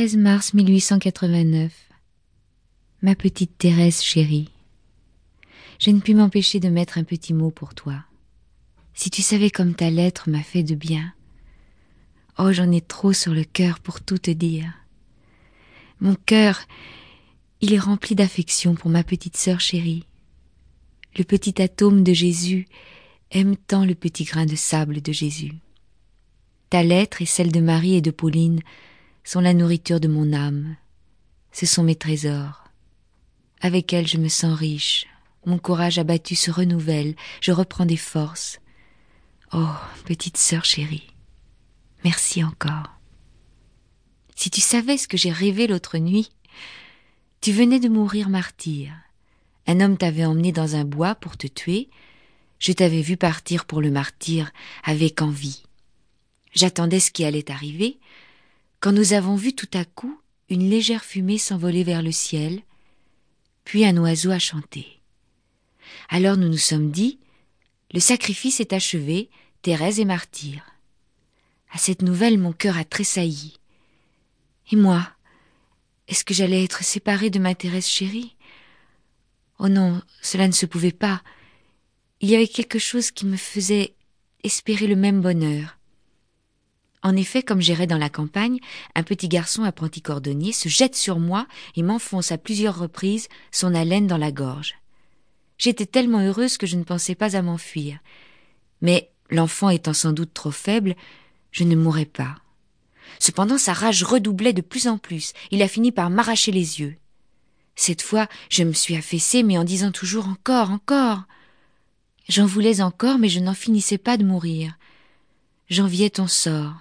13 mars 1889. Ma petite Thérèse chérie, je ne puis m'empêcher de mettre un petit mot pour toi. Si tu savais comme ta lettre m'a fait de bien. Oh, j'en ai trop sur le cœur pour tout te dire. Mon cœur, il est rempli d'affection pour ma petite sœur chérie. Le petit atome de Jésus aime tant le petit grain de sable de Jésus. Ta lettre et celle de Marie et de Pauline sont la nourriture de mon âme. Ce sont mes trésors. Avec elles je me sens riche. Mon courage abattu se renouvelle. Je reprends des forces. Oh, petite sœur chérie. Merci encore. Si tu savais ce que j'ai rêvé l'autre nuit, tu venais de mourir martyr. Un homme t'avait emmené dans un bois pour te tuer. Je t'avais vu partir pour le martyr avec envie. J'attendais ce qui allait arriver quand nous avons vu tout à coup une légère fumée s'envoler vers le ciel, puis un oiseau a chanté. Alors nous nous sommes dit, le sacrifice est achevé, Thérèse est martyre. À cette nouvelle, mon cœur a tressailli. Et moi, est-ce que j'allais être séparée de ma Thérèse chérie? Oh non, cela ne se pouvait pas. Il y avait quelque chose qui me faisait espérer le même bonheur. En effet, comme j'irais dans la campagne, un petit garçon apprenti cordonnier se jette sur moi et m'enfonce à plusieurs reprises son haleine dans la gorge. J'étais tellement heureuse que je ne pensais pas à m'enfuir. Mais, l'enfant étant sans doute trop faible, je ne mourrais pas. Cependant, sa rage redoublait de plus en plus. Il a fini par m'arracher les yeux. Cette fois, je me suis affaissée, mais en disant toujours encore, encore. J'en voulais encore, mais je n'en finissais pas de mourir. J'enviais ton sort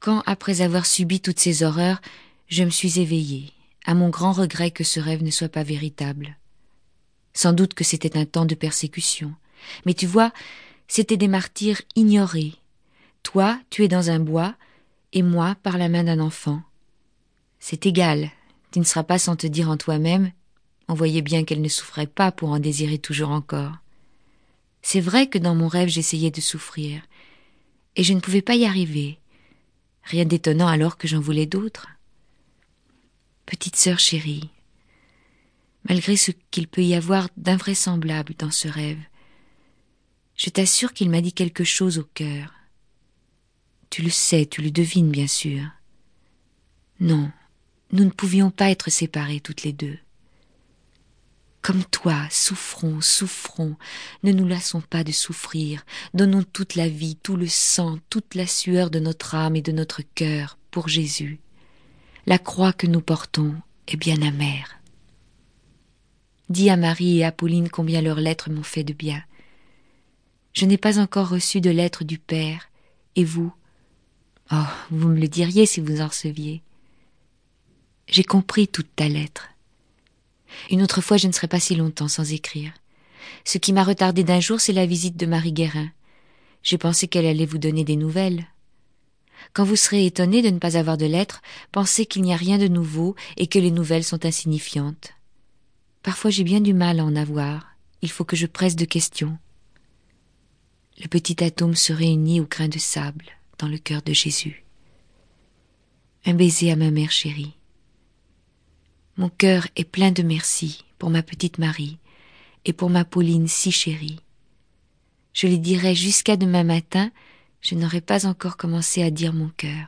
quand, après avoir subi toutes ces horreurs, je me suis éveillée, à mon grand regret que ce rêve ne soit pas véritable. Sans doute que c'était un temps de persécution. Mais tu vois, c'étaient des martyrs ignorés. Toi, tu es dans un bois, et moi par la main d'un enfant. C'est égal, tu ne seras pas sans te dire en toi-même, on voyait bien qu'elle ne souffrait pas pour en désirer toujours encore. C'est vrai que dans mon rêve j'essayais de souffrir, et je ne pouvais pas y arriver. Rien d'étonnant alors que j'en voulais d'autres. Petite sœur chérie, malgré ce qu'il peut y avoir d'invraisemblable dans ce rêve, je t'assure qu'il m'a dit quelque chose au cœur. Tu le sais, tu le devines bien sûr. Non, nous ne pouvions pas être séparés toutes les deux. Comme toi, souffrons, souffrons, ne nous lassons pas de souffrir, donnons toute la vie, tout le sang, toute la sueur de notre âme et de notre cœur pour Jésus. La croix que nous portons est bien amère. Dis à Marie et à Pauline combien leurs lettres m'ont fait de bien. Je n'ai pas encore reçu de lettre du Père, et vous? Oh, vous me le diriez si vous en receviez. J'ai compris toute ta lettre. Une autre fois, je ne serai pas si longtemps sans écrire. Ce qui m'a retardé d'un jour, c'est la visite de Marie Guérin. J'ai pensé qu'elle allait vous donner des nouvelles. Quand vous serez étonné de ne pas avoir de lettres, pensez qu'il n'y a rien de nouveau et que les nouvelles sont insignifiantes. Parfois j'ai bien du mal à en avoir. Il faut que je presse de questions. Le petit atome se réunit au grain de sable dans le cœur de Jésus. Un baiser à ma mère chérie. Mon cœur est plein de merci pour ma petite Marie et pour ma Pauline si chérie. Je les dirai jusqu'à demain matin, je n'aurai pas encore commencé à dire mon cœur.